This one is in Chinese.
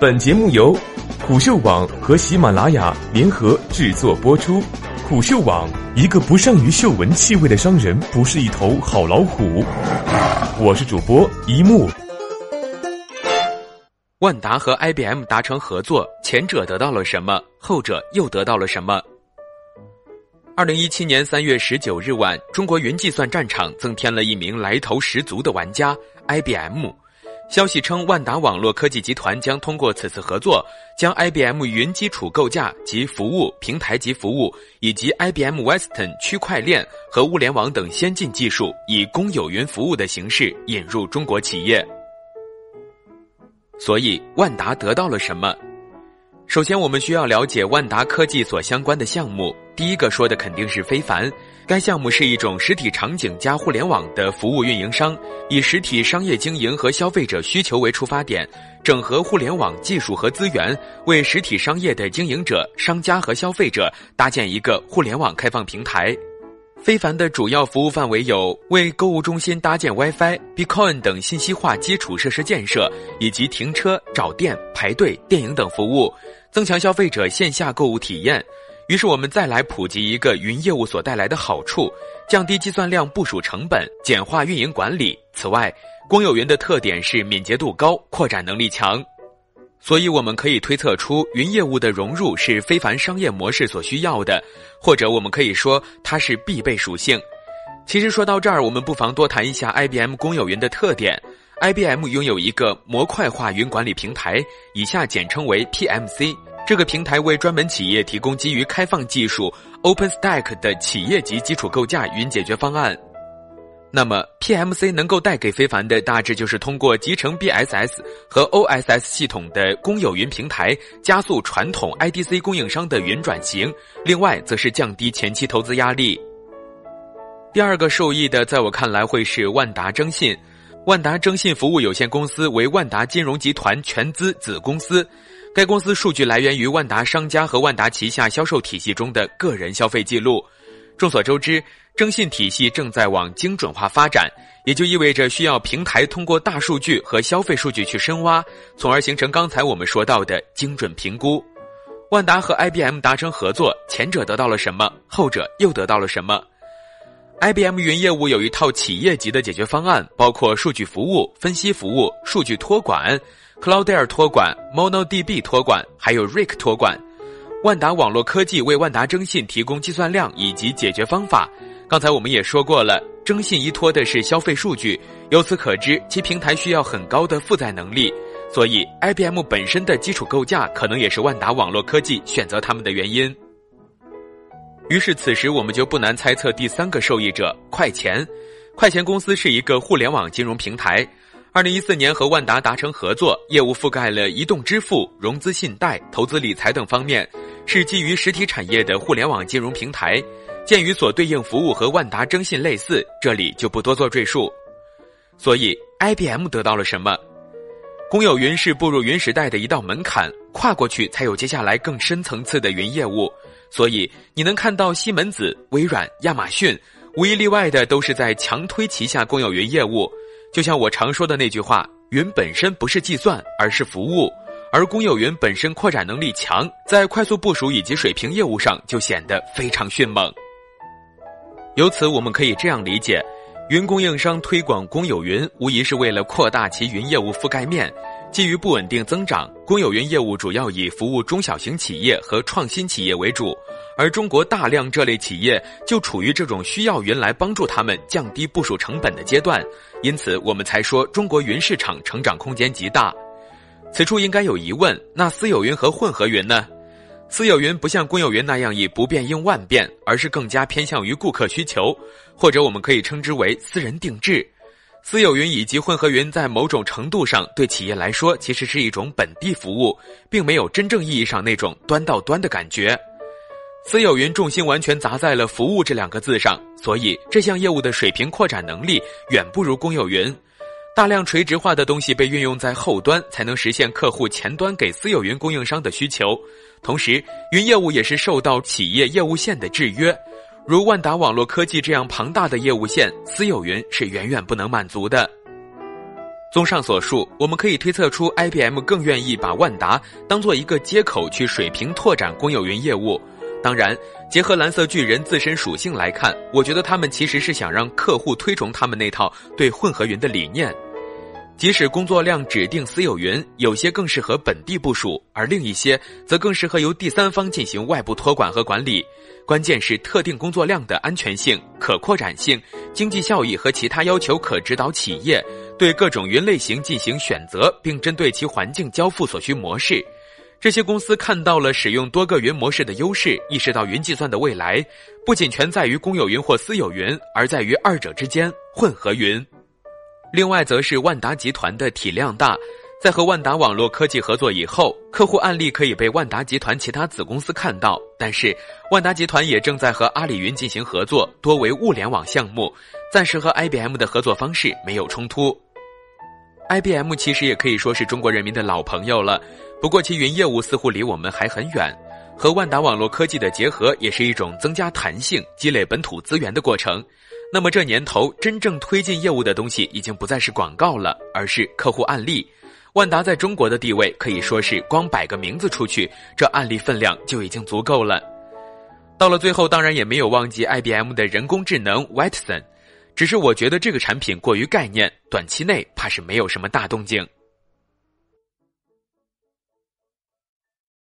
本节目由虎嗅网和喜马拉雅联合制作播出。虎嗅网：一个不善于嗅闻气味的商人，不是一头好老虎。我是主播一木。万达和 IBM 达成合作，前者得到了什么？后者又得到了什么？二零一七年三月十九日晚，中国云计算战场增添了一名来头十足的玩家 ——IBM。消息称，万达网络科技集团将通过此次合作，将 IBM 云基础构架及服务、平台及服务，以及 IBM Western 区块链和物联网等先进技术，以公有云服务的形式引入中国企业。所以，万达得到了什么？首先，我们需要了解万达科技所相关的项目。第一个说的肯定是非凡。该项目是一种实体场景加互联网的服务运营商，以实体商业经营和消费者需求为出发点，整合互联网技术和资源，为实体商业的经营者、商家和消费者搭建一个互联网开放平台。非凡的主要服务范围有为购物中心搭建 WiFi、Bitcoin 等信息化基础设施建设，以及停车、找店、排队、电影等服务，增强消费者线下购物体验。于是我们再来普及一个云业务所带来的好处：降低计算量部署成本，简化运营管理。此外，公有云的特点是敏捷度高，扩展能力强，所以我们可以推测出云业务的融入是非凡商业模式所需要的，或者我们可以说它是必备属性。其实说到这儿，我们不妨多谈一下 IBM 公有云的特点。IBM 拥有一个模块化云管理平台，以下简称为 PMC。这个平台为专门企业提供基于开放技术 OpenStack 的企业级基础构架云解决方案。那么，PMC 能够带给非凡的大致就是通过集成 BSS 和 OSS 系统的公有云平台，加速传统 IDC 供应商的云转型。另外，则是降低前期投资压力。第二个受益的，在我看来会是万达征信。万达征信服务有限公司为万达金融集团全资子公司。该公司数据来源于万达商家和万达旗下销售体系中的个人消费记录。众所周知，征信体系正在往精准化发展，也就意味着需要平台通过大数据和消费数据去深挖，从而形成刚才我们说到的精准评估。万达和 IBM 达成合作，前者得到了什么？后者又得到了什么？IBM 云业务有一套企业级的解决方案，包括数据服务、分析服务、数据托管。Cloudera 托管、MonoDB 托管，还有 r i c k 托管。万达网络科技为万达征信提供计算量以及解决方法。刚才我们也说过了，征信依托的是消费数据，由此可知其平台需要很高的负载能力。所以，IBM 本身的基础构架可能也是万达网络科技选择他们的原因。于是，此时我们就不难猜测第三个受益者——快钱。快钱公司是一个互联网金融平台。二零一四年和万达达成合作，业务覆盖了移动支付、融资信贷、投资理财等方面，是基于实体产业的互联网金融平台。鉴于所对应服务和万达征信类似，这里就不多做赘述。所以，IBM 得到了什么？公有云是步入云时代的一道门槛，跨过去才有接下来更深层次的云业务。所以，你能看到西门子、微软、亚马逊，无一例外的都是在强推旗下公有云业务。就像我常说的那句话，云本身不是计算，而是服务。而公有云本身扩展能力强，在快速部署以及水平业务上就显得非常迅猛。由此，我们可以这样理解：云供应商推广公有云，无疑是为了扩大其云业务覆盖面。基于不稳定增长，公有云业务主要以服务中小型企业和创新企业为主。而中国大量这类企业就处于这种需要云来帮助他们降低部署成本的阶段，因此我们才说中国云市场成长空间极大。此处应该有疑问：那私有云和混合云呢？私有云不像公有云那样以不变应万变，而是更加偏向于顾客需求，或者我们可以称之为私人定制。私有云以及混合云在某种程度上对企业来说其实是一种本地服务，并没有真正意义上那种端到端的感觉。私有云重心完全砸在了“服务”这两个字上，所以这项业务的水平扩展能力远不如公有云。大量垂直化的东西被运用在后端，才能实现客户前端给私有云供应商的需求。同时，云业务也是受到企业业务线的制约，如万达网络科技这样庞大的业务线，私有云是远远不能满足的。综上所述，我们可以推测出，IBM 更愿意把万达当做一个接口去水平拓展公有云业务。当然，结合蓝色巨人自身属性来看，我觉得他们其实是想让客户推崇他们那套对混合云的理念。即使工作量指定私有云，有些更适合本地部署，而另一些则更适合由第三方进行外部托管和管理。关键是特定工作量的安全性、可扩展性、经济效益和其他要求，可指导企业对各种云类型进行选择，并针对其环境交付所需模式。这些公司看到了使用多个云模式的优势，意识到云计算的未来不仅全在于公有云或私有云，而在于二者之间混合云。另外，则是万达集团的体量大，在和万达网络科技合作以后，客户案例可以被万达集团其他子公司看到。但是，万达集团也正在和阿里云进行合作，多为物联网项目，暂时和 IBM 的合作方式没有冲突。IBM 其实也可以说是中国人民的老朋友了，不过其云业务似乎离我们还很远。和万达网络科技的结合，也是一种增加弹性、积累本土资源的过程。那么这年头真正推进业务的东西已经不再是广告了，而是客户案例。万达在中国的地位可以说是光摆个名字出去，这案例分量就已经足够了。到了最后，当然也没有忘记 IBM 的人工智能 Watson，只是我觉得这个产品过于概念，短期内怕是没有什么大动静。